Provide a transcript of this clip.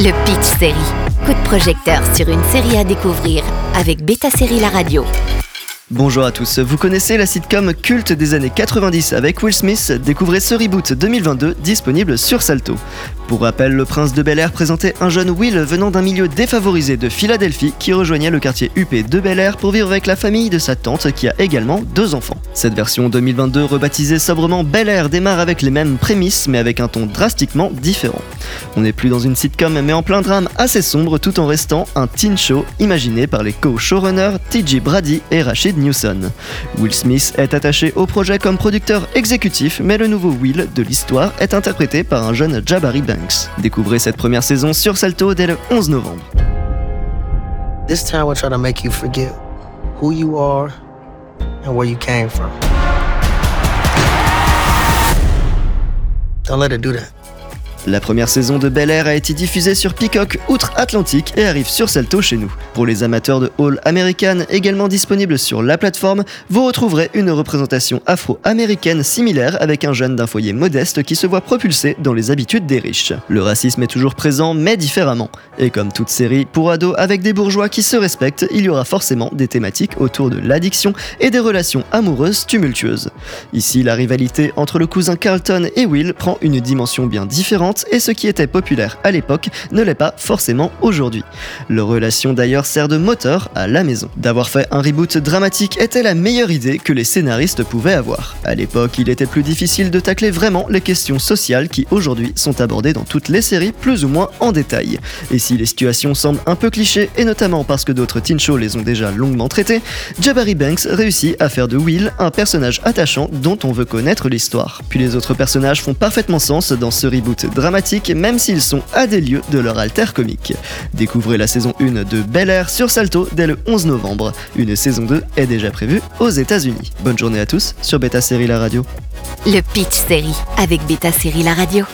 Le Pitch Série. Coup de projecteur sur une série à découvrir avec Beta Série La Radio. Bonjour à tous, vous connaissez la sitcom culte des années 90 avec Will Smith Découvrez ce reboot 2022 disponible sur Salto. Pour rappel, le prince de Bel Air présentait un jeune Will venant d'un milieu défavorisé de Philadelphie qui rejoignait le quartier UP de Bel Air pour vivre avec la famille de sa tante qui a également deux enfants. Cette version 2022 rebaptisée sobrement Bel Air démarre avec les mêmes prémices mais avec un ton drastiquement différent. On n'est plus dans une sitcom mais en plein drame assez sombre tout en restant un teen show imaginé par les co-showrunners TJ Brady et Rachid Newson. Will Smith est attaché au projet comme producteur exécutif, mais le nouveau Will de l'histoire est interprété par un jeune Jabari Banks. Découvrez cette première saison sur Salto dès le 11 novembre. This time to make you forget who you are and where you came from. Don't let it do that. La première saison de Bel Air a été diffusée sur Peacock outre-Atlantique et arrive sur Salto chez nous. Pour les amateurs de Hall American, également disponible sur la plateforme, vous retrouverez une représentation afro-américaine similaire avec un jeune d'un foyer modeste qui se voit propulsé dans les habitudes des riches. Le racisme est toujours présent, mais différemment. Et comme toute série pour ados avec des bourgeois qui se respectent, il y aura forcément des thématiques autour de l'addiction et des relations amoureuses tumultueuses. Ici, la rivalité entre le cousin Carlton et Will prend une dimension bien différente et ce qui était populaire à l'époque ne l'est pas forcément aujourd'hui. Leur relation d'ailleurs sert de moteur à la maison. D'avoir fait un reboot dramatique était la meilleure idée que les scénaristes pouvaient avoir. À l'époque, il était plus difficile de tacler vraiment les questions sociales qui aujourd'hui sont abordées dans toutes les séries plus ou moins en détail. Et si les situations semblent un peu clichés, et notamment parce que d'autres teen les ont déjà longuement traitées, Jabari Banks réussit à faire de Will un personnage attachant dont on veut connaître l'histoire. Puis les autres personnages font parfaitement sens dans ce reboot dramatique, même s'ils sont à des lieux de leur alter comique. Découvrez la saison 1 de Bel Air sur Salto dès le 11 novembre. Une saison 2 est déjà prévue aux États-Unis. Bonne journée à tous sur Beta Série La Radio. Le Pitch Série avec Beta Série La Radio.